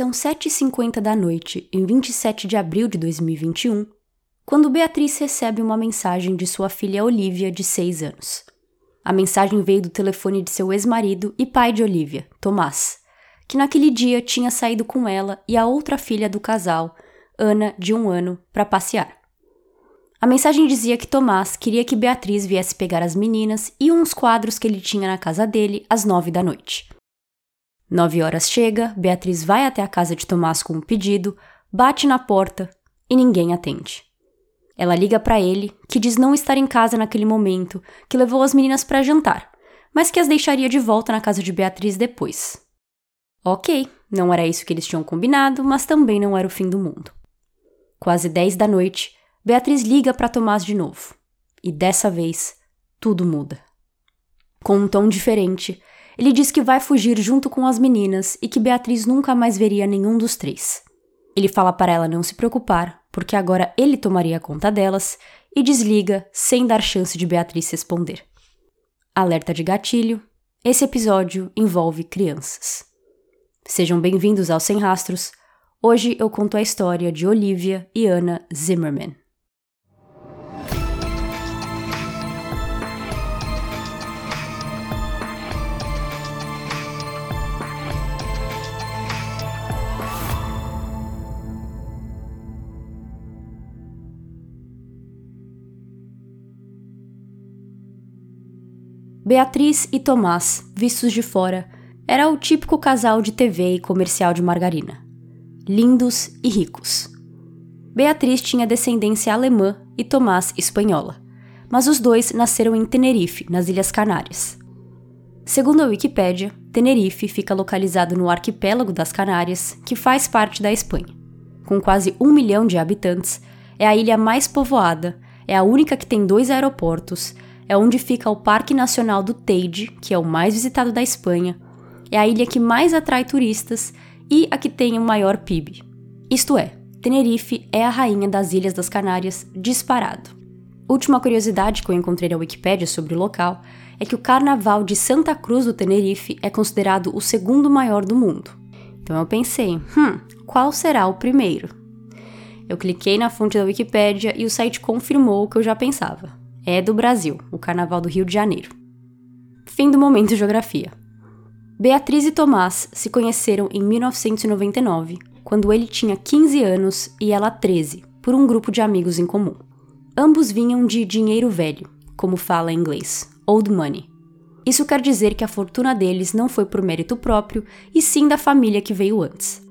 São 7h50 da noite, em 27 de abril de 2021, quando Beatriz recebe uma mensagem de sua filha Olivia, de 6 anos. A mensagem veio do telefone de seu ex-marido e pai de Olivia, Tomás, que naquele dia tinha saído com ela e a outra filha do casal, Ana, de um ano, para passear. A mensagem dizia que Tomás queria que Beatriz viesse pegar as meninas e uns quadros que ele tinha na casa dele às nove da noite. Nove horas chega, Beatriz vai até a casa de Tomás com um pedido, bate na porta e ninguém atende. Ela liga para ele, que diz não estar em casa naquele momento, que levou as meninas para jantar, mas que as deixaria de volta na casa de Beatriz depois. Ok, não era isso que eles tinham combinado, mas também não era o fim do mundo. Quase dez da noite, Beatriz liga para Tomás de novo. E dessa vez, tudo muda. Com um tom diferente, ele diz que vai fugir junto com as meninas e que Beatriz nunca mais veria nenhum dos três. Ele fala para ela não se preocupar, porque agora ele tomaria conta delas e desliga sem dar chance de Beatriz responder. Alerta de gatilho: esse episódio envolve crianças. Sejam bem-vindos ao Sem Rastros. Hoje eu conto a história de Olivia e Anna Zimmerman. Beatriz e Tomás, vistos de fora, era o típico casal de TV e comercial de margarina. Lindos e ricos. Beatriz tinha descendência alemã e Tomás espanhola, mas os dois nasceram em Tenerife, nas Ilhas Canárias. Segundo a Wikipédia, Tenerife fica localizado no arquipélago das Canárias, que faz parte da Espanha. Com quase um milhão de habitantes, é a ilha mais povoada, é a única que tem dois aeroportos é onde fica o Parque Nacional do Teide, que é o mais visitado da Espanha, é a ilha que mais atrai turistas e a que tem o maior PIB. Isto é, Tenerife é a rainha das Ilhas das Canárias disparado. Última curiosidade que eu encontrei na Wikipédia sobre o local é que o Carnaval de Santa Cruz do Tenerife é considerado o segundo maior do mundo. Então eu pensei, hum, qual será o primeiro? Eu cliquei na fonte da Wikipédia e o site confirmou o que eu já pensava é do Brasil, o Carnaval do Rio de Janeiro. Fim do momento geografia. Beatriz e Tomás se conheceram em 1999, quando ele tinha 15 anos e ela 13, por um grupo de amigos em comum. Ambos vinham de dinheiro velho, como fala em inglês, old money. Isso quer dizer que a fortuna deles não foi por mérito próprio, e sim da família que veio antes.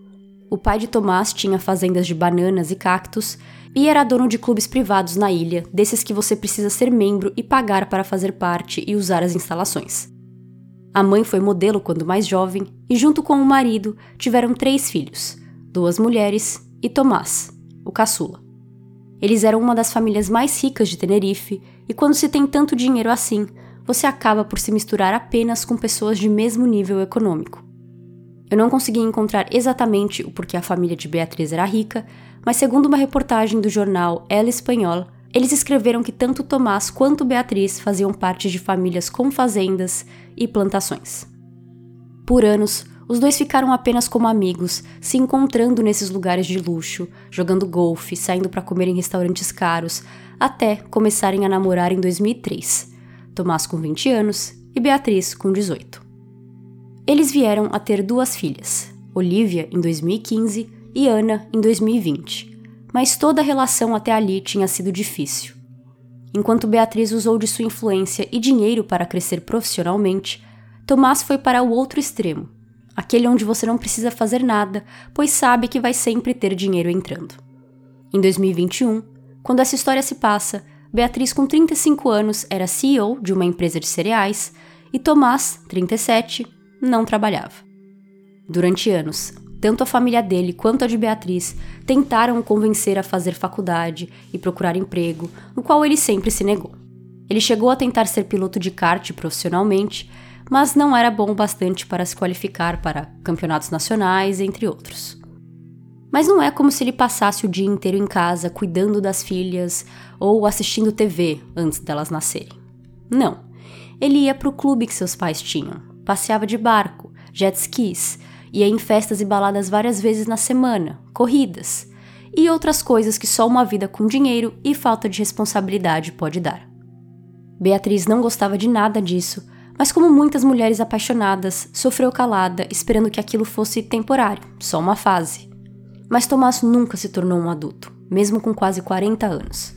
O pai de Tomás tinha fazendas de bananas e cactos e era dono de clubes privados na ilha, desses que você precisa ser membro e pagar para fazer parte e usar as instalações. A mãe foi modelo quando mais jovem e, junto com o marido, tiveram três filhos: duas mulheres e Tomás, o caçula. Eles eram uma das famílias mais ricas de Tenerife, e quando se tem tanto dinheiro assim, você acaba por se misturar apenas com pessoas de mesmo nível econômico. Eu não consegui encontrar exatamente o porquê a família de Beatriz era rica, mas segundo uma reportagem do jornal El Espanhol, eles escreveram que tanto Tomás quanto Beatriz faziam parte de famílias com fazendas e plantações. Por anos, os dois ficaram apenas como amigos, se encontrando nesses lugares de luxo, jogando golfe, saindo para comer em restaurantes caros, até começarem a namorar em 2003. Tomás com 20 anos e Beatriz com 18. Eles vieram a ter duas filhas, Olivia em 2015 e Ana em 2020, mas toda a relação até ali tinha sido difícil. Enquanto Beatriz usou de sua influência e dinheiro para crescer profissionalmente, Tomás foi para o outro extremo, aquele onde você não precisa fazer nada, pois sabe que vai sempre ter dinheiro entrando. Em 2021, quando essa história se passa, Beatriz, com 35 anos, era CEO de uma empresa de cereais e Tomás, 37, não trabalhava. Durante anos, tanto a família dele quanto a de Beatriz tentaram o convencer a fazer faculdade e procurar emprego, no qual ele sempre se negou. Ele chegou a tentar ser piloto de kart profissionalmente, mas não era bom o bastante para se qualificar para campeonatos nacionais, entre outros. Mas não é como se ele passasse o dia inteiro em casa cuidando das filhas ou assistindo TV antes delas nascerem. Não. Ele ia para o clube que seus pais tinham, passeava de barco, jet skis ia em festas e baladas várias vezes na semana, corridas e outras coisas que só uma vida com dinheiro e falta de responsabilidade pode dar. Beatriz não gostava de nada disso, mas como muitas mulheres apaixonadas, sofreu calada, esperando que aquilo fosse temporário, só uma fase. Mas Tomás nunca se tornou um adulto, mesmo com quase 40 anos.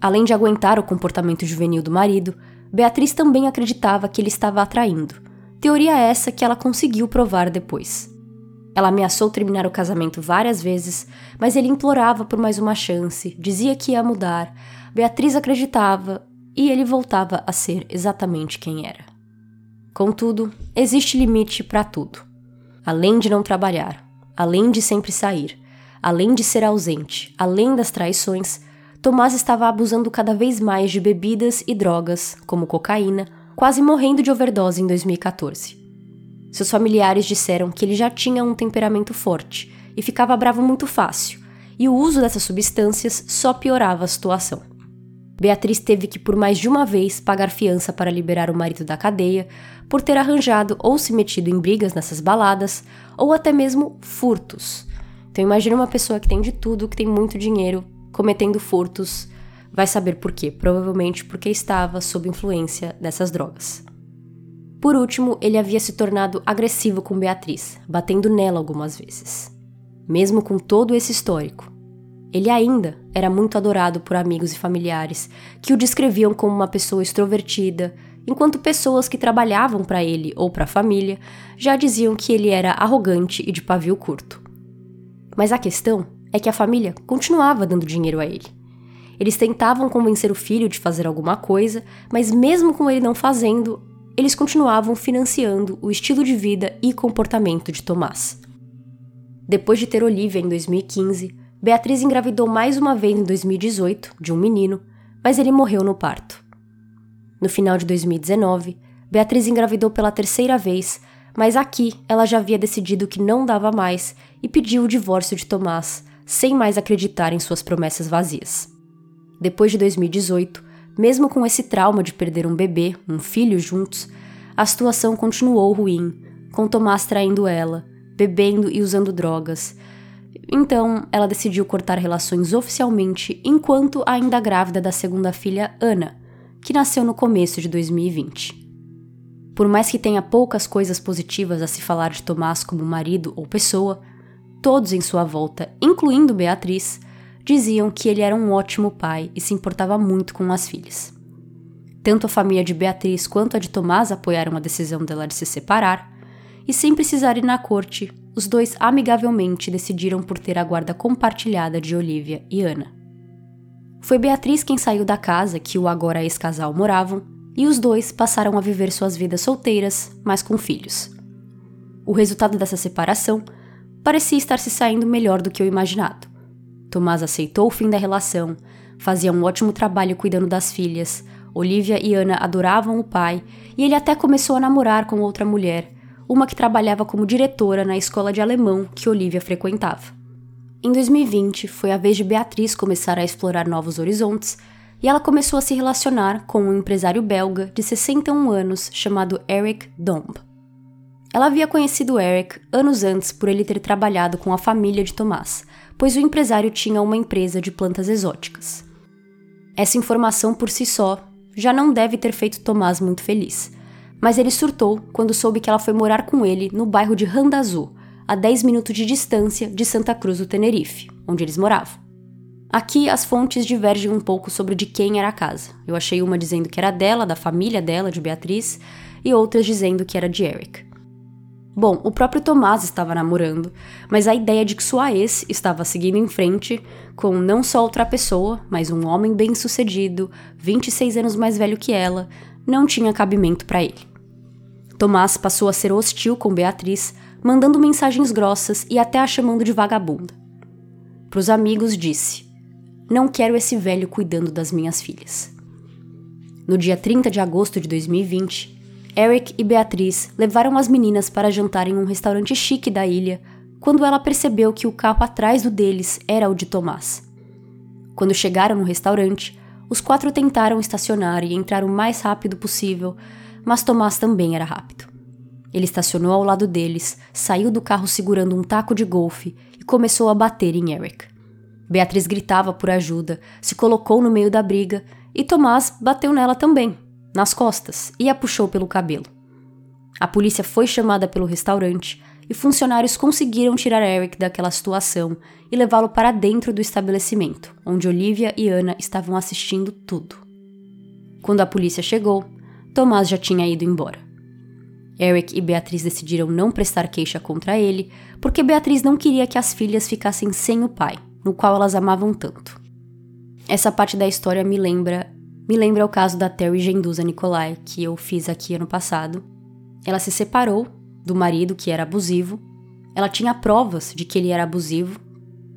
Além de aguentar o comportamento juvenil do marido, Beatriz também acreditava que ele estava atraindo. Teoria essa que ela conseguiu provar depois. Ela ameaçou terminar o casamento várias vezes, mas ele implorava por mais uma chance, dizia que ia mudar. Beatriz acreditava e ele voltava a ser exatamente quem era. Contudo, existe limite para tudo. Além de não trabalhar, além de sempre sair, além de ser ausente, além das traições, Tomás estava abusando cada vez mais de bebidas e drogas, como cocaína, quase morrendo de overdose em 2014. Seus familiares disseram que ele já tinha um temperamento forte e ficava bravo muito fácil, e o uso dessas substâncias só piorava a situação. Beatriz teve que por mais de uma vez pagar fiança para liberar o marido da cadeia por ter arranjado ou se metido em brigas nessas baladas, ou até mesmo furtos. Então imagina uma pessoa que tem de tudo, que tem muito dinheiro, cometendo furtos, vai saber por quê. Provavelmente porque estava sob influência dessas drogas. Por último, ele havia se tornado agressivo com Beatriz, batendo nela algumas vezes. Mesmo com todo esse histórico, ele ainda era muito adorado por amigos e familiares que o descreviam como uma pessoa extrovertida, enquanto pessoas que trabalhavam para ele ou para a família já diziam que ele era arrogante e de pavio curto. Mas a questão é que a família continuava dando dinheiro a ele. Eles tentavam convencer o filho de fazer alguma coisa, mas mesmo com ele não fazendo, eles continuavam financiando o estilo de vida e comportamento de Tomás. Depois de ter Olivia em 2015, Beatriz engravidou mais uma vez em 2018 de um menino, mas ele morreu no parto. No final de 2019, Beatriz engravidou pela terceira vez, mas aqui ela já havia decidido que não dava mais e pediu o divórcio de Tomás, sem mais acreditar em suas promessas vazias. Depois de 2018, mesmo com esse trauma de perder um bebê, um filho juntos, a situação continuou ruim, com Tomás traindo ela, bebendo e usando drogas. Então, ela decidiu cortar relações oficialmente enquanto ainda grávida da segunda filha, Ana, que nasceu no começo de 2020. Por mais que tenha poucas coisas positivas a se falar de Tomás como marido ou pessoa, Todos em sua volta, incluindo Beatriz, diziam que ele era um ótimo pai e se importava muito com as filhas. Tanto a família de Beatriz quanto a de Tomás apoiaram a decisão dela de se separar, e sem precisar ir na corte, os dois amigavelmente decidiram por ter a guarda compartilhada de Olivia e Ana. Foi Beatriz quem saiu da casa que o agora ex-casal moravam, e os dois passaram a viver suas vidas solteiras, mas com filhos. O resultado dessa separação parecia estar se saindo melhor do que o imaginado. Tomás aceitou o fim da relação, fazia um ótimo trabalho cuidando das filhas, Olivia e Ana adoravam o pai e ele até começou a namorar com outra mulher, uma que trabalhava como diretora na escola de alemão que Olivia frequentava. Em 2020, foi a vez de Beatriz começar a explorar novos horizontes e ela começou a se relacionar com um empresário belga de 61 anos chamado Eric Domb. Ela havia conhecido Eric anos antes por ele ter trabalhado com a família de Tomás, pois o empresário tinha uma empresa de plantas exóticas. Essa informação por si só já não deve ter feito Tomás muito feliz, mas ele surtou quando soube que ela foi morar com ele no bairro de Randazzo, a 10 minutos de distância de Santa Cruz do Tenerife, onde eles moravam. Aqui as fontes divergem um pouco sobre de quem era a casa. Eu achei uma dizendo que era dela, da família dela, de Beatriz, e outras dizendo que era de Eric. Bom, o próprio Tomás estava namorando, mas a ideia de que sua ex estava seguindo em frente com não só outra pessoa, mas um homem bem-sucedido, 26 anos mais velho que ela, não tinha cabimento para ele. Tomás passou a ser hostil com Beatriz, mandando mensagens grossas e até a chamando de vagabunda. Para os amigos, disse: Não quero esse velho cuidando das minhas filhas. No dia 30 de agosto de 2020, Eric e Beatriz levaram as meninas para jantar em um restaurante chique da ilha quando ela percebeu que o carro atrás do deles era o de Tomás. Quando chegaram no restaurante, os quatro tentaram estacionar e entrar o mais rápido possível, mas Tomás também era rápido. Ele estacionou ao lado deles, saiu do carro segurando um taco de golfe e começou a bater em Eric. Beatriz gritava por ajuda, se colocou no meio da briga e Tomás bateu nela também, nas costas, e a puxou pelo cabelo. A polícia foi chamada pelo restaurante e funcionários conseguiram tirar Eric daquela situação e levá-lo para dentro do estabelecimento, onde Olivia e Ana estavam assistindo tudo. Quando a polícia chegou, Tomás já tinha ido embora. Eric e Beatriz decidiram não prestar queixa contra ele, porque Beatriz não queria que as filhas ficassem sem o pai, no qual elas amavam tanto. Essa parte da história me lembra, me lembra o caso da Terry Genduza Nicolai, que eu fiz aqui ano passado. Ela se separou do marido que era abusivo. Ela tinha provas de que ele era abusivo,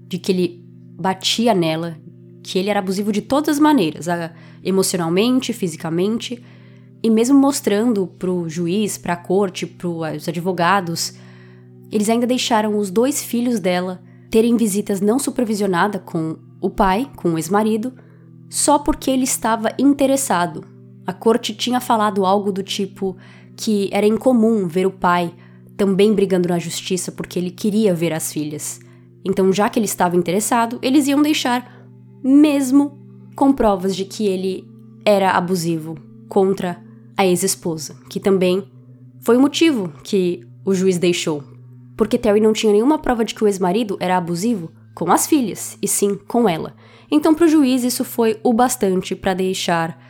de que ele batia nela, que ele era abusivo de todas as maneiras, emocionalmente, fisicamente, e mesmo mostrando pro juiz, pra corte, pros advogados, eles ainda deixaram os dois filhos dela terem visitas não supervisionadas com o pai, com o ex-marido, só porque ele estava interessado. A corte tinha falado algo do tipo que era incomum ver o pai também brigando na justiça porque ele queria ver as filhas. Então, já que ele estava interessado, eles iam deixar, mesmo com provas de que ele era abusivo contra a ex-esposa, que também foi o motivo que o juiz deixou. Porque Terry não tinha nenhuma prova de que o ex-marido era abusivo com as filhas, e sim com ela. Então, para o juiz, isso foi o bastante para deixar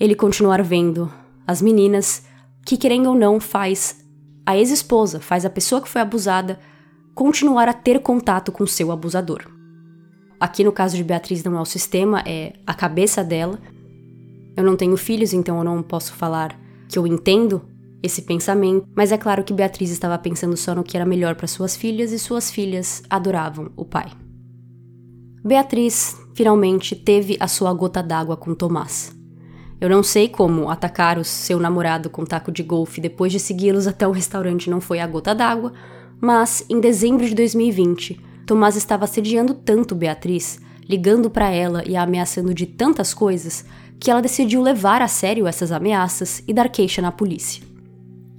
ele continuar vendo as meninas, que querendo ou não faz a ex-esposa, faz a pessoa que foi abusada continuar a ter contato com seu abusador. Aqui no caso de Beatriz não é o sistema, é a cabeça dela, eu não tenho filhos, então eu não posso falar que eu entendo esse pensamento, mas é claro que Beatriz estava pensando só no que era melhor para suas filhas e suas filhas adoravam o pai. Beatriz finalmente teve a sua gota d'água com Tomás. Eu não sei como atacar o seu namorado com taco de golfe depois de segui-los até o restaurante não foi a gota d'água, mas em dezembro de 2020, Tomás estava assediando tanto Beatriz, ligando para ela e a ameaçando de tantas coisas, que ela decidiu levar a sério essas ameaças e dar queixa na polícia.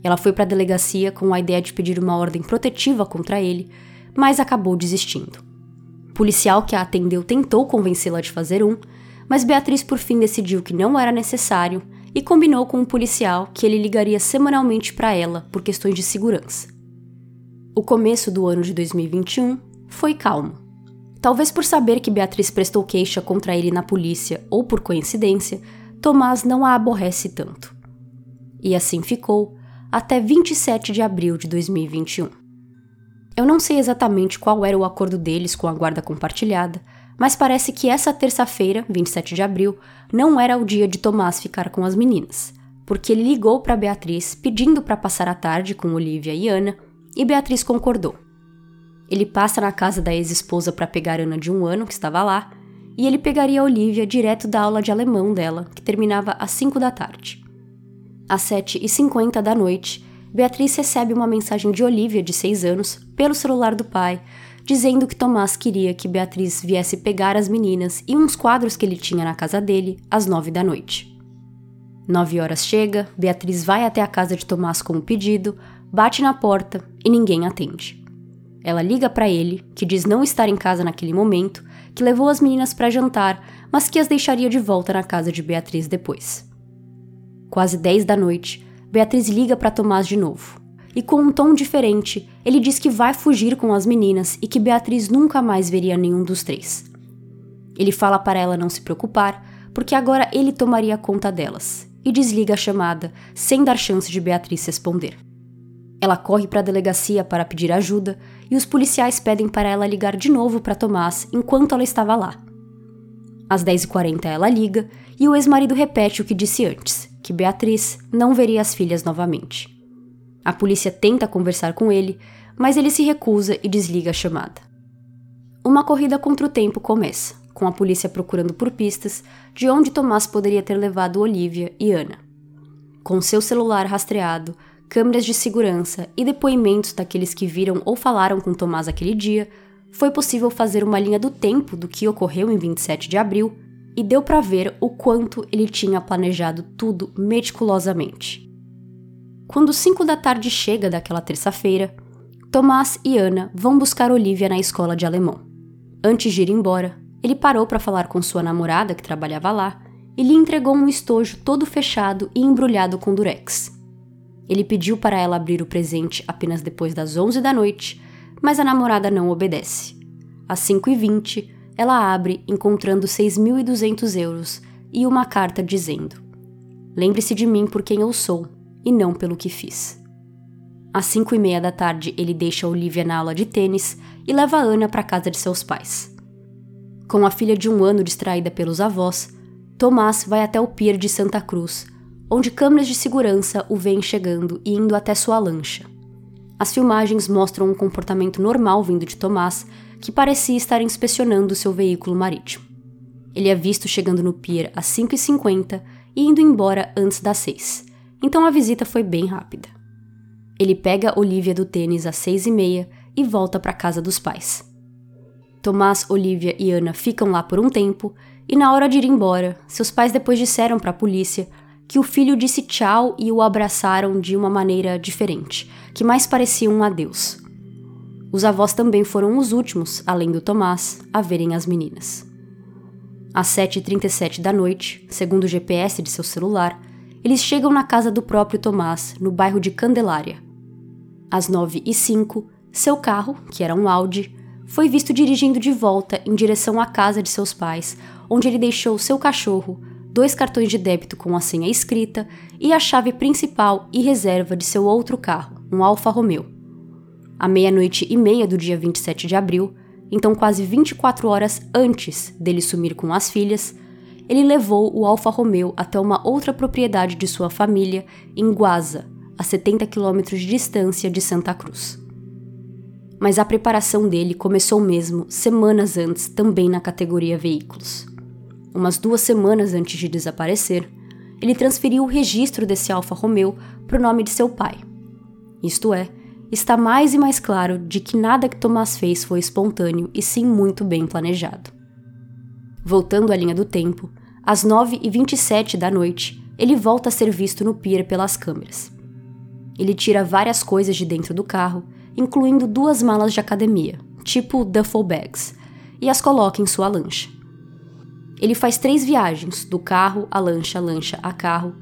Ela foi para a delegacia com a ideia de pedir uma ordem protetiva contra ele, mas acabou desistindo. Policial que a atendeu tentou convencê-la de fazer um, mas Beatriz por fim decidiu que não era necessário e combinou com o um policial que ele ligaria semanalmente para ela por questões de segurança. O começo do ano de 2021 foi calmo. Talvez por saber que Beatriz prestou queixa contra ele na polícia ou por coincidência, Tomás não a aborrece tanto. E assim ficou até 27 de abril de 2021. Eu não sei exatamente qual era o acordo deles com a guarda compartilhada, mas parece que essa terça-feira, 27 de abril, não era o dia de Tomás ficar com as meninas, porque ele ligou para Beatriz pedindo para passar a tarde com Olivia e Ana, e Beatriz concordou. Ele passa na casa da ex-esposa para pegar Ana de um ano, que estava lá, e ele pegaria a Olivia direto da aula de alemão dela, que terminava às 5 da tarde. Às 7h50 da noite, Beatriz recebe uma mensagem de Olivia, de 6 anos, pelo celular do pai, dizendo que Tomás queria que Beatriz viesse pegar as meninas e uns quadros que ele tinha na casa dele às 9 da noite. Nove horas chega, Beatriz vai até a casa de Tomás com o pedido, bate na porta e ninguém atende. Ela liga para ele, que diz não estar em casa naquele momento, que levou as meninas para jantar, mas que as deixaria de volta na casa de Beatriz depois. Quase 10 da noite, Beatriz liga para Tomás de novo. E com um tom diferente, ele diz que vai fugir com as meninas e que Beatriz nunca mais veria nenhum dos três. Ele fala para ela não se preocupar, porque agora ele tomaria conta delas, e desliga a chamada, sem dar chance de Beatriz responder. Ela corre para a delegacia para pedir ajuda e os policiais pedem para ela ligar de novo para Tomás enquanto ela estava lá. Às 10h40 ela liga e o ex-marido repete o que disse antes, que Beatriz não veria as filhas novamente. A polícia tenta conversar com ele, mas ele se recusa e desliga a chamada. Uma corrida contra o tempo começa, com a polícia procurando por pistas de onde Tomás poderia ter levado Olivia e Ana. Com seu celular rastreado, câmeras de segurança e depoimentos daqueles que viram ou falaram com Tomás aquele dia, foi possível fazer uma linha do tempo do que ocorreu em 27 de abril e deu para ver o quanto ele tinha planejado tudo meticulosamente. Quando 5 da tarde chega daquela terça-feira, Tomás e Ana vão buscar Olivia na escola de alemão. Antes de ir embora, ele parou para falar com sua namorada, que trabalhava lá, e lhe entregou um estojo todo fechado e embrulhado com durex. Ele pediu para ela abrir o presente apenas depois das 11 da noite, mas a namorada não obedece. Às 5h20, ela abre, encontrando 6.200 euros e uma carta dizendo: Lembre-se de mim por quem eu sou e não pelo que fiz. Às 5 e meia da tarde, ele deixa Olivia na aula de tênis e leva Ana para a casa de seus pais. Com a filha de um ano distraída pelos avós, Tomás vai até o pier de Santa Cruz, onde câmeras de segurança o veem chegando e indo até sua lancha. As filmagens mostram um comportamento normal vindo de Tomás, que parecia estar inspecionando seu veículo marítimo. Ele é visto chegando no pier às 5h50 e indo embora antes das 6, então a visita foi bem rápida. Ele pega Olivia do tênis às 6h30 e volta para casa dos pais. Tomás, Olivia e Ana ficam lá por um tempo e na hora de ir embora, seus pais depois disseram para a polícia que o filho disse tchau e o abraçaram de uma maneira diferente, que mais parecia um adeus. Os avós também foram os últimos, além do Tomás, a verem as meninas. Às 7h37 da noite, segundo o GPS de seu celular, eles chegam na casa do próprio Tomás, no bairro de Candelária. Às 9h05, seu carro, que era um Audi, foi visto dirigindo de volta em direção à casa de seus pais, onde ele deixou seu cachorro, dois cartões de débito com a senha escrita e a chave principal e reserva de seu outro carro, um Alfa Romeo. À meia-noite e meia do dia 27 de abril, então quase 24 horas antes dele sumir com as filhas, ele levou o Alfa Romeo até uma outra propriedade de sua família em Guaza, a 70 quilômetros de distância de Santa Cruz. Mas a preparação dele começou mesmo semanas antes, também na categoria veículos umas duas semanas antes de desaparecer, ele transferiu o registro desse Alfa Romeo para o nome de seu pai. Isto é, está mais e mais claro de que nada que Tomás fez foi espontâneo e sim muito bem planejado. Voltando à linha do tempo, às 9h27 da noite, ele volta a ser visto no pier pelas câmeras. Ele tira várias coisas de dentro do carro, incluindo duas malas de academia, tipo duffel bags, e as coloca em sua lancha. Ele faz três viagens, do carro à lancha, lancha a carro,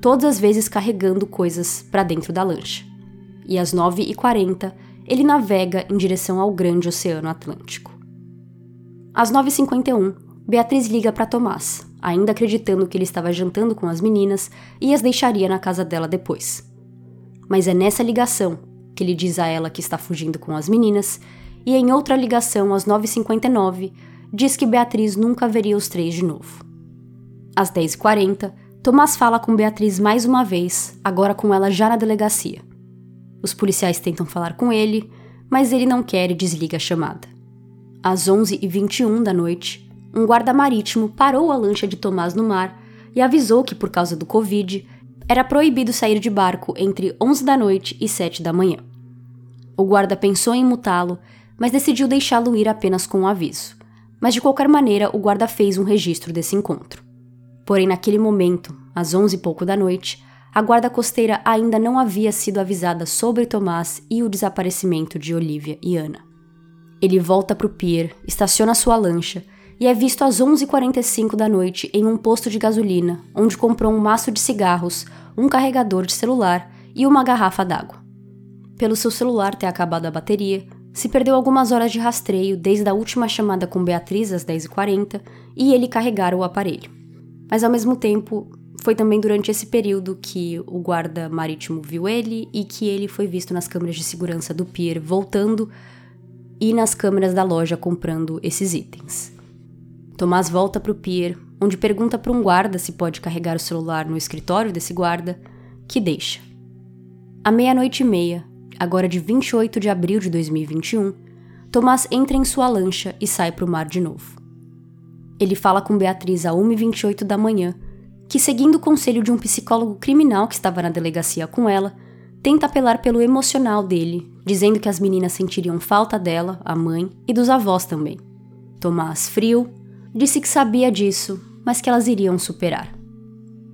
todas as vezes carregando coisas para dentro da lancha. E às 9h40, ele navega em direção ao grande Oceano Atlântico. Às 9h51, Beatriz liga para Tomás, ainda acreditando que ele estava jantando com as meninas e as deixaria na casa dela depois. Mas é nessa ligação que ele diz a ela que está fugindo com as meninas, e em outra ligação, às 9h59, diz que Beatriz nunca veria os três de novo. Às 10h40, Tomás fala com Beatriz mais uma vez, agora com ela já na delegacia. Os policiais tentam falar com ele, mas ele não quer e desliga a chamada. Às 11h21 da noite, um guarda marítimo parou a lancha de Tomás no mar e avisou que, por causa do Covid, era proibido sair de barco entre 11 da noite e 7 da manhã. O guarda pensou em mutá-lo, mas decidiu deixá-lo ir apenas com um aviso mas de qualquer maneira o guarda fez um registro desse encontro. Porém, naquele momento, às onze e pouco da noite, a guarda costeira ainda não havia sido avisada sobre Tomás e o desaparecimento de Olivia e Ana. Ele volta para o pier, estaciona sua lancha e é visto às 11h45 da noite em um posto de gasolina, onde comprou um maço de cigarros, um carregador de celular e uma garrafa d'água. Pelo seu celular ter acabado a bateria, se perdeu algumas horas de rastreio desde a última chamada com Beatriz às 10h40 e ele carregar o aparelho. Mas ao mesmo tempo, foi também durante esse período que o guarda marítimo viu ele e que ele foi visto nas câmeras de segurança do pier voltando e nas câmeras da loja comprando esses itens. Tomás volta para o pier, onde pergunta para um guarda se pode carregar o celular no escritório desse guarda, que deixa. À meia-noite e meia, agora de 28 de abril de 2021, Tomás entra em sua lancha e sai para o mar de novo. Ele fala com Beatriz a 1h28 da manhã, que, seguindo o conselho de um psicólogo criminal que estava na delegacia com ela, tenta apelar pelo emocional dele, dizendo que as meninas sentiriam falta dela, a mãe, e dos avós também. Tomás, frio, disse que sabia disso, mas que elas iriam superar.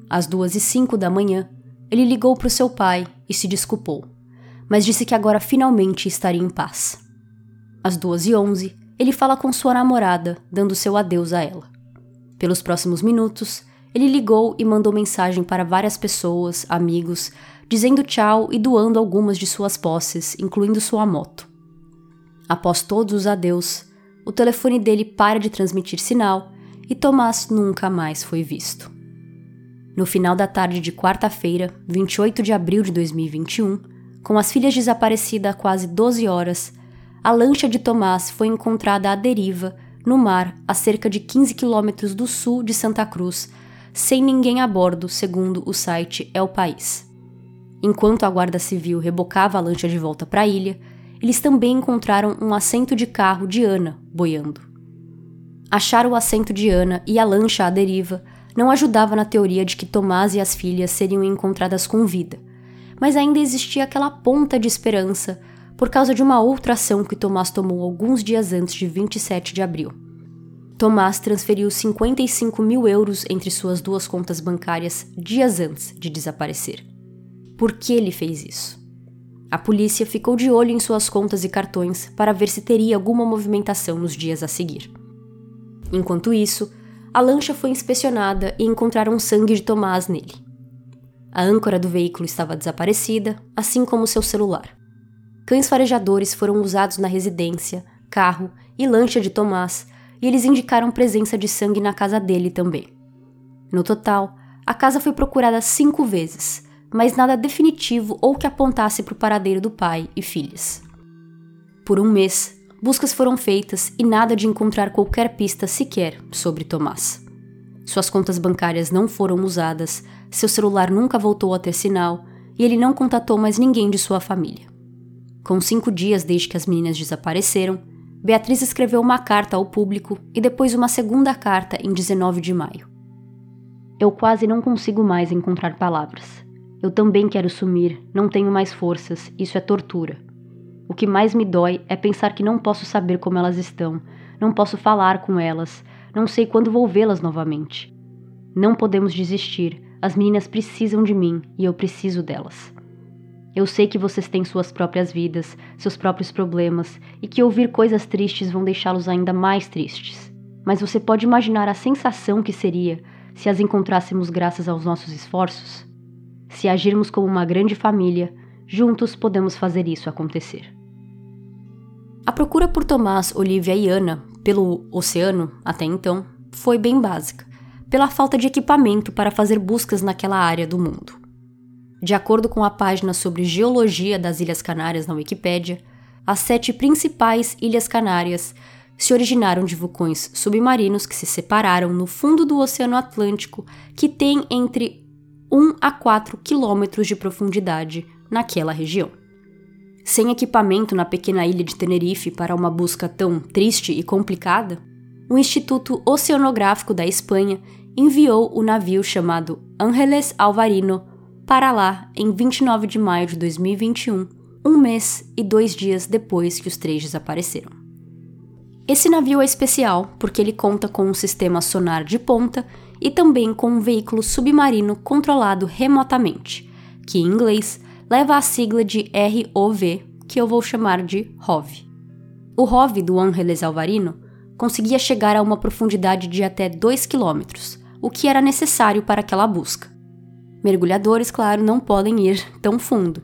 Às duas e cinco da manhã, ele ligou para o seu pai e se desculpou, mas disse que agora finalmente estaria em paz. Às duas e onze, ele fala com sua namorada, dando seu adeus a ela. Pelos próximos minutos, ele ligou e mandou mensagem para várias pessoas, amigos, dizendo tchau e doando algumas de suas posses, incluindo sua moto. Após todos os adeus, o telefone dele para de transmitir sinal e Tomás nunca mais foi visto. No final da tarde de quarta-feira, 28 de abril de 2021, com as filhas desaparecidas há quase 12 horas, a lancha de Tomás foi encontrada à deriva, no mar, a cerca de 15 quilômetros do sul de Santa Cruz, sem ninguém a bordo, segundo o site É o País. Enquanto a Guarda Civil rebocava a lancha de volta para a ilha, eles também encontraram um assento de carro de Ana boiando. Achar o assento de Ana e a lancha à deriva não ajudava na teoria de que Tomás e as filhas seriam encontradas com vida, mas ainda existia aquela ponta de esperança por causa de uma outra ação que Tomás tomou alguns dias antes de 27 de abril. Tomás transferiu 55 mil euros entre suas duas contas bancárias dias antes de desaparecer. Por que ele fez isso? A polícia ficou de olho em suas contas e cartões para ver se teria alguma movimentação nos dias a seguir. Enquanto isso, a lancha foi inspecionada e encontraram sangue de Tomás nele. A âncora do veículo estava desaparecida, assim como seu celular. Cães farejadores foram usados na residência, carro e lancha de Tomás, e eles indicaram presença de sangue na casa dele também. No total, a casa foi procurada cinco vezes, mas nada definitivo ou que apontasse para o paradeiro do pai e filhas. Por um mês, buscas foram feitas e nada de encontrar qualquer pista sequer sobre Tomás. Suas contas bancárias não foram usadas, seu celular nunca voltou a ter sinal e ele não contatou mais ninguém de sua família. Com cinco dias desde que as meninas desapareceram, Beatriz escreveu uma carta ao público e depois uma segunda carta em 19 de maio. Eu quase não consigo mais encontrar palavras. Eu também quero sumir, não tenho mais forças, isso é tortura. O que mais me dói é pensar que não posso saber como elas estão, não posso falar com elas, não sei quando vou vê-las novamente. Não podemos desistir, as meninas precisam de mim e eu preciso delas. Eu sei que vocês têm suas próprias vidas, seus próprios problemas e que ouvir coisas tristes vão deixá-los ainda mais tristes. Mas você pode imaginar a sensação que seria se as encontrássemos graças aos nossos esforços? Se agirmos como uma grande família, juntos podemos fazer isso acontecer. A procura por Tomás, Olivia e Ana pelo oceano, até então, foi bem básica, pela falta de equipamento para fazer buscas naquela área do mundo. De acordo com a página sobre geologia das Ilhas Canárias na Wikipédia, as sete principais Ilhas Canárias se originaram de vulcões submarinos que se separaram no fundo do Oceano Atlântico, que tem entre 1 a 4 quilômetros de profundidade naquela região. Sem equipamento na pequena ilha de Tenerife para uma busca tão triste e complicada, o Instituto Oceanográfico da Espanha enviou o navio chamado Ángeles Alvarino para lá em 29 de maio de 2021, um mês e dois dias depois que os três desapareceram. Esse navio é especial porque ele conta com um sistema sonar de ponta e também com um veículo submarino controlado remotamente, que em inglês leva a sigla de ROV, que eu vou chamar de ROV. O ROV do Ángeles Alvarino conseguia chegar a uma profundidade de até 2 km, o que era necessário para aquela busca. Mergulhadores, claro, não podem ir tão fundo.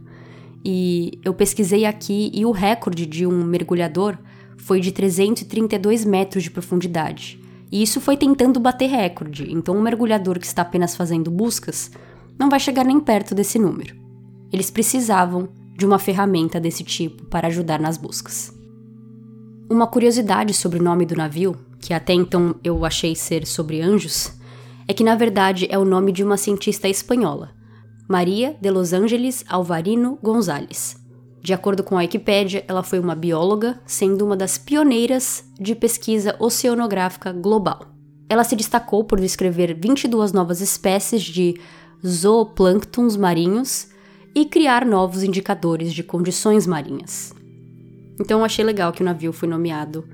E eu pesquisei aqui e o recorde de um mergulhador foi de 332 metros de profundidade. E isso foi tentando bater recorde, então um mergulhador que está apenas fazendo buscas não vai chegar nem perto desse número. Eles precisavam de uma ferramenta desse tipo para ajudar nas buscas. Uma curiosidade sobre o nome do navio, que até então eu achei ser sobre anjos, é que na verdade é o nome de uma cientista espanhola, Maria de Los Angeles Alvarino González. De acordo com a Wikipédia, ela foi uma bióloga, sendo uma das pioneiras de pesquisa oceanográfica global. Ela se destacou por descrever 22 novas espécies de zooplânctons marinhos e criar novos indicadores de condições marinhas. Então achei legal que o navio foi nomeado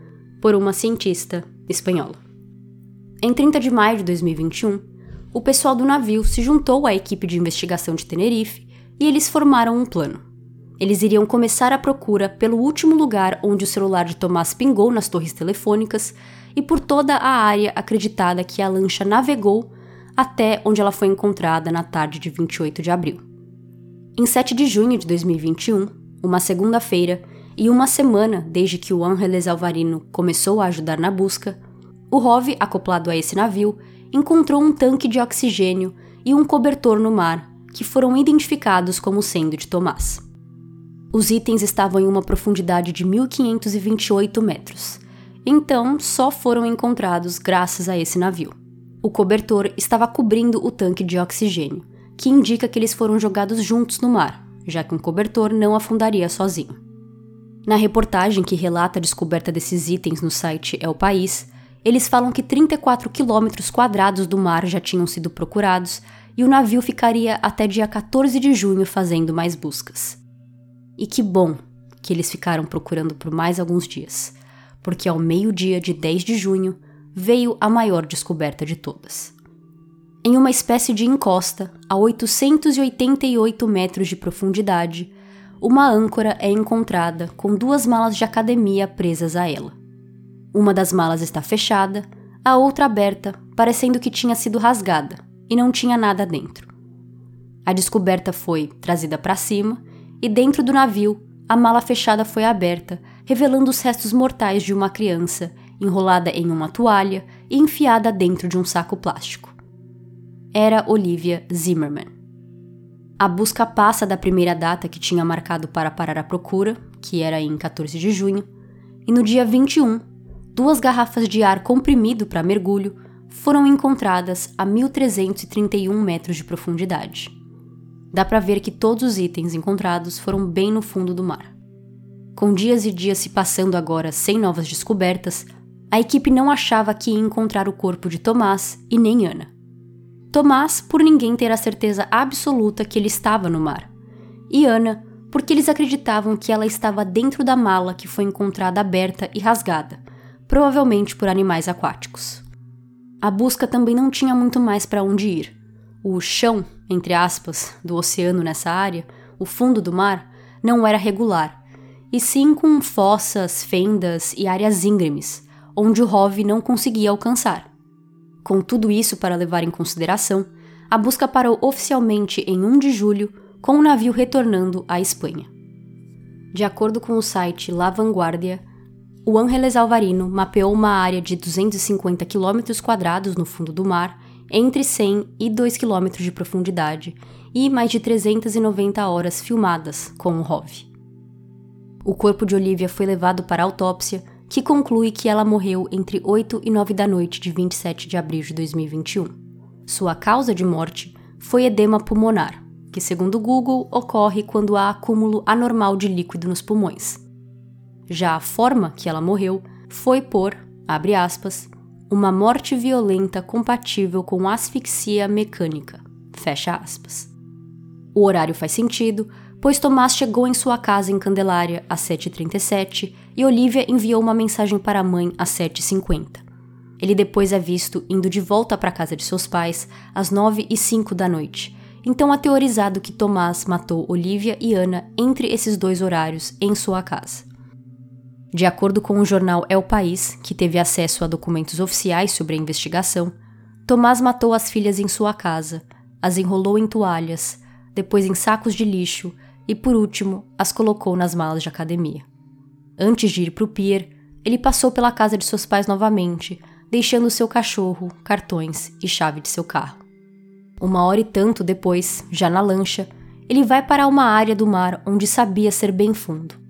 por uma cientista espanhola. Em 30 de maio de 2021, o pessoal do navio se juntou à equipe de investigação de Tenerife e eles formaram um plano. Eles iriam começar a procura pelo último lugar onde o celular de Tomás pingou nas torres telefônicas e por toda a área acreditada que a lancha navegou até onde ela foi encontrada na tarde de 28 de abril. Em 7 de junho de 2021, uma segunda-feira, e uma semana desde que o Ángeles Alvarino começou a ajudar na busca, o ROV, acoplado a esse navio, encontrou um tanque de oxigênio e um cobertor no mar, que foram identificados como sendo de Tomás. Os itens estavam em uma profundidade de 1.528 metros, então só foram encontrados graças a esse navio. O cobertor estava cobrindo o tanque de oxigênio, que indica que eles foram jogados juntos no mar, já que um cobertor não afundaria sozinho. Na reportagem que relata a descoberta desses itens no site É o País, eles falam que 34 quilômetros quadrados do mar já tinham sido procurados e o navio ficaria até dia 14 de junho fazendo mais buscas. E que bom que eles ficaram procurando por mais alguns dias, porque ao meio-dia de 10 de junho veio a maior descoberta de todas. Em uma espécie de encosta, a 888 metros de profundidade, uma âncora é encontrada com duas malas de academia presas a ela. Uma das malas está fechada, a outra aberta, parecendo que tinha sido rasgada e não tinha nada dentro. A descoberta foi trazida para cima e dentro do navio a mala fechada foi aberta, revelando os restos mortais de uma criança enrolada em uma toalha e enfiada dentro de um saco plástico. Era Olivia Zimmerman. A busca passa da primeira data que tinha marcado para parar a procura, que era em 14 de junho, e no dia 21 duas garrafas de ar comprimido para mergulho foram encontradas a 1.331 metros de profundidade. Dá para ver que todos os itens encontrados foram bem no fundo do mar. Com dias e dias se passando agora sem novas descobertas, a equipe não achava que ia encontrar o corpo de Tomás e nem Ana. Tomás, por ninguém ter a certeza absoluta que ele estava no mar, e Ana, porque eles acreditavam que ela estava dentro da mala que foi encontrada aberta e rasgada, provavelmente por animais aquáticos. A busca também não tinha muito mais para onde ir. O chão, entre aspas, do oceano nessa área, o fundo do mar, não era regular, e sim com fossas, fendas e áreas íngremes, onde o ROV não conseguia alcançar. Com tudo isso para levar em consideração, a busca parou oficialmente em 1 de julho, com o navio retornando à Espanha. De acordo com o site La Vanguardia, o Ángeles Alvarino mapeou uma área de 250 km quadrados no fundo do mar, entre 100 e 2 km de profundidade, e mais de 390 horas filmadas com o ROV. O corpo de Olivia foi levado para autópsia, que conclui que ela morreu entre 8 e 9 da noite de 27 de abril de 2021. Sua causa de morte foi edema pulmonar, que, segundo o Google, ocorre quando há acúmulo anormal de líquido nos pulmões. Já a forma que ela morreu foi por, abre aspas, uma morte violenta compatível com asfixia mecânica, fecha aspas. O horário faz sentido, pois Tomás chegou em sua casa em Candelária às 7h37 e Olivia enviou uma mensagem para a mãe às 7h50. Ele depois é visto indo de volta para a casa de seus pais às 9 e 05 da noite, então é teorizado que Tomás matou Olivia e Ana entre esses dois horários em sua casa. De acordo com o jornal El País, que teve acesso a documentos oficiais sobre a investigação, Tomás matou as filhas em sua casa, as enrolou em toalhas, depois em sacos de lixo e, por último, as colocou nas malas de academia. Antes de ir para o pier, ele passou pela casa de seus pais novamente, deixando seu cachorro, cartões e chave de seu carro. Uma hora e tanto depois, já na lancha, ele vai para uma área do mar onde sabia ser bem fundo.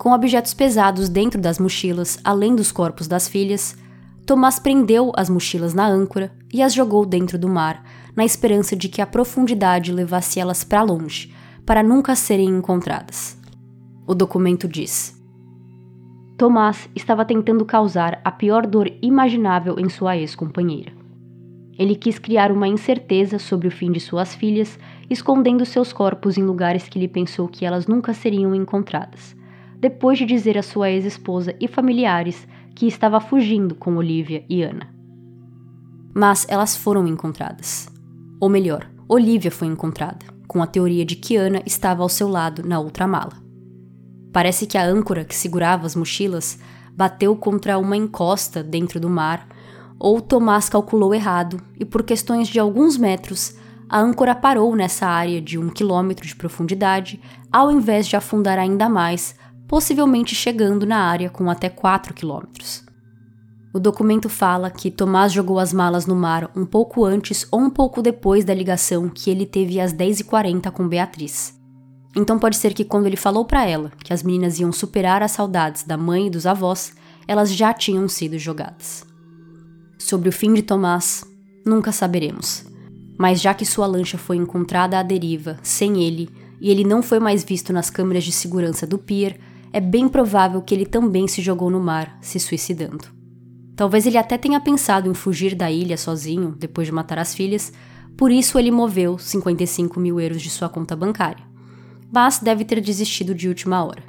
Com objetos pesados dentro das mochilas, além dos corpos das filhas, Tomás prendeu as mochilas na âncora e as jogou dentro do mar, na esperança de que a profundidade levasse elas para longe, para nunca serem encontradas. O documento diz: Tomás estava tentando causar a pior dor imaginável em sua ex-companheira. Ele quis criar uma incerteza sobre o fim de suas filhas, escondendo seus corpos em lugares que ele pensou que elas nunca seriam encontradas depois de dizer à sua ex-esposa e familiares que estava fugindo com Olivia e Ana. Mas elas foram encontradas. Ou melhor, Olivia foi encontrada, com a teoria de que Ana estava ao seu lado na outra mala. Parece que a âncora que segurava as mochilas bateu contra uma encosta dentro do mar, ou Tomás calculou errado e, por questões de alguns metros, a âncora parou nessa área de um quilômetro de profundidade, ao invés de afundar ainda mais, possivelmente chegando na área com até 4 quilômetros. O documento fala que Tomás jogou as malas no mar um pouco antes ou um pouco depois da ligação que ele teve às 10h40 com Beatriz. Então pode ser que quando ele falou para ela que as meninas iam superar as saudades da mãe e dos avós, elas já tinham sido jogadas. Sobre o fim de Tomás, nunca saberemos. Mas já que sua lancha foi encontrada à deriva, sem ele, e ele não foi mais visto nas câmeras de segurança do pier, é bem provável que ele também se jogou no mar, se suicidando. Talvez ele até tenha pensado em fugir da ilha sozinho depois de matar as filhas, por isso ele moveu 55 mil euros de sua conta bancária. Mas deve ter desistido de última hora.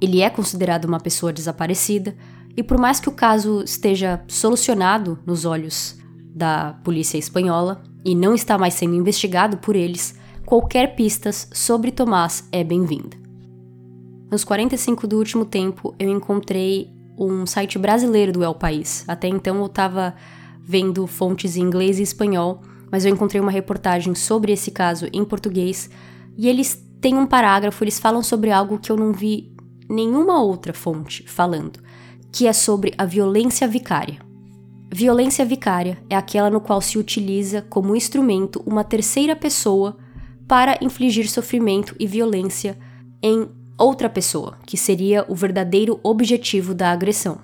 Ele é considerado uma pessoa desaparecida, e por mais que o caso esteja solucionado nos olhos da polícia espanhola e não está mais sendo investigado por eles, qualquer pistas sobre Tomás é bem-vinda. Nos 45 do último tempo, eu encontrei um site brasileiro do El País. Até então eu estava vendo fontes em inglês e espanhol, mas eu encontrei uma reportagem sobre esse caso em português e eles têm um parágrafo, eles falam sobre algo que eu não vi nenhuma outra fonte falando, que é sobre a violência vicária. Violência vicária é aquela no qual se utiliza como instrumento uma terceira pessoa para infligir sofrimento e violência em outra pessoa, que seria o verdadeiro objetivo da agressão.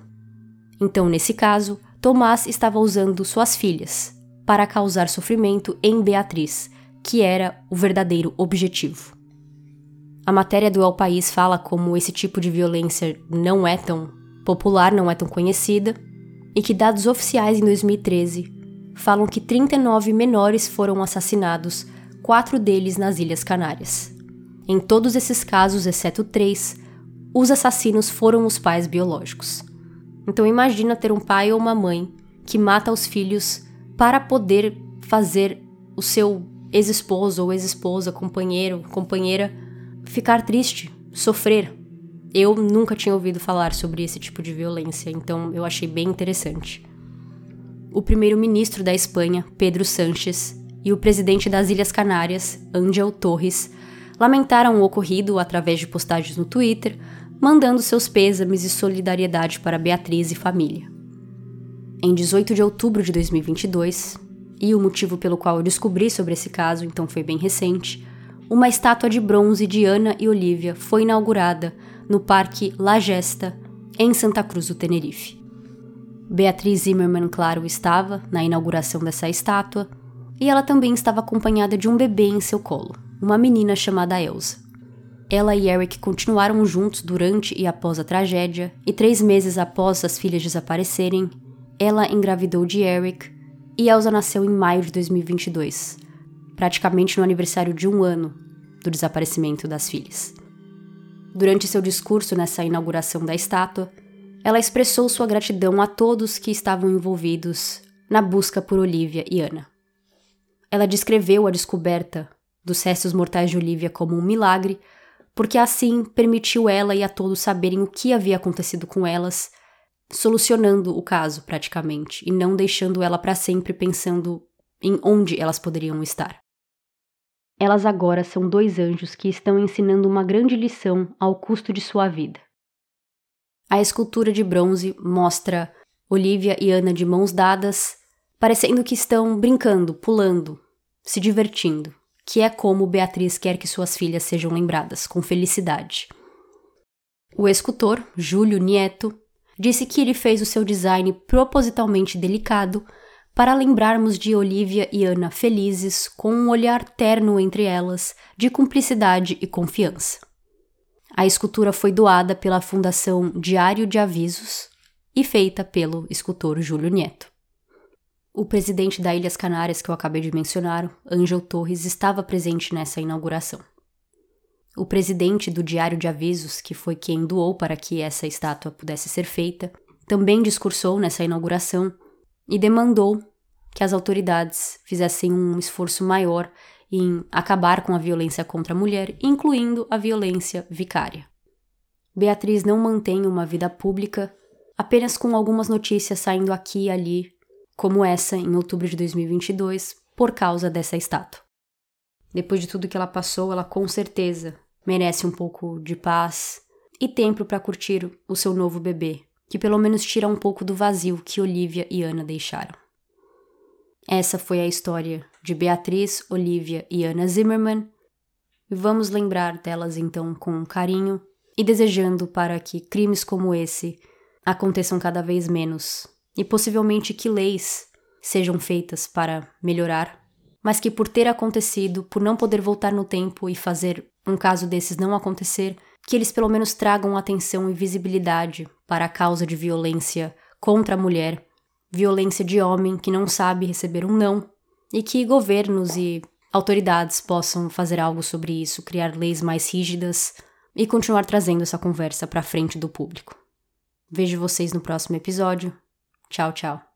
Então, nesse caso, Tomás estava usando suas filhas para causar sofrimento em Beatriz, que era o verdadeiro objetivo. A matéria do El País fala como esse tipo de violência não é tão popular, não é tão conhecida, e que dados oficiais em 2013 falam que 39 menores foram assassinados, quatro deles nas Ilhas Canárias. Em todos esses casos, exceto três, os assassinos foram os pais biológicos. Então imagina ter um pai ou uma mãe que mata os filhos para poder fazer o seu ex-esposo ou ex-esposa, companheiro, companheira ficar triste, sofrer. Eu nunca tinha ouvido falar sobre esse tipo de violência, então eu achei bem interessante. O primeiro-ministro da Espanha, Pedro Sánchez, e o presidente das Ilhas Canárias, Ángel Torres, lamentaram o ocorrido através de postagens no Twitter, mandando seus pêsames e solidariedade para Beatriz e família. Em 18 de outubro de 2022, e o motivo pelo qual eu descobri sobre esse caso então foi bem recente, uma estátua de bronze de Ana e Olivia foi inaugurada no Parque La Gesta, em Santa Cruz do Tenerife. Beatriz Zimmermann, claro, estava na inauguração dessa estátua, e ela também estava acompanhada de um bebê em seu colo uma menina chamada Elsa. Ela e Eric continuaram juntos durante e após a tragédia, e três meses após as filhas desaparecerem, ela engravidou de Eric e Elsa nasceu em maio de 2022, praticamente no aniversário de um ano do desaparecimento das filhas. Durante seu discurso nessa inauguração da estátua, ela expressou sua gratidão a todos que estavam envolvidos na busca por Olivia e Ana. Ela descreveu a descoberta dos restos mortais de Olivia como um milagre, porque assim permitiu ela e a todos saberem o que havia acontecido com elas, solucionando o caso praticamente e não deixando ela para sempre pensando em onde elas poderiam estar. Elas agora são dois anjos que estão ensinando uma grande lição ao custo de sua vida. A escultura de bronze mostra Olivia e Ana de mãos dadas, parecendo que estão brincando, pulando, se divertindo que é como Beatriz quer que suas filhas sejam lembradas, com felicidade. O escultor, Júlio Nieto, disse que ele fez o seu design propositalmente delicado para lembrarmos de Olivia e Ana felizes, com um olhar terno entre elas, de cumplicidade e confiança. A escultura foi doada pela Fundação Diário de Avisos e feita pelo escultor Júlio Nieto. O presidente da Ilhas Canárias que eu acabei de mencionar, Ângel Torres, estava presente nessa inauguração. O presidente do Diário de Avisos, que foi quem doou para que essa estátua pudesse ser feita, também discursou nessa inauguração e demandou que as autoridades fizessem um esforço maior em acabar com a violência contra a mulher, incluindo a violência vicária. Beatriz não mantém uma vida pública, apenas com algumas notícias saindo aqui e ali, como essa em outubro de 2022, por causa dessa estátua. Depois de tudo que ela passou, ela com certeza merece um pouco de paz e tempo para curtir o seu novo bebê, que pelo menos tira um pouco do vazio que Olivia e Ana deixaram. Essa foi a história de Beatriz, Olivia e Ana Zimmerman. Vamos lembrar delas então com carinho e desejando para que crimes como esse aconteçam cada vez menos e possivelmente que leis sejam feitas para melhorar, mas que por ter acontecido, por não poder voltar no tempo e fazer um caso desses não acontecer, que eles pelo menos tragam atenção e visibilidade para a causa de violência contra a mulher, violência de homem que não sabe receber um não, e que governos e autoridades possam fazer algo sobre isso, criar leis mais rígidas e continuar trazendo essa conversa para frente do público. Vejo vocês no próximo episódio. Tchau, tchau.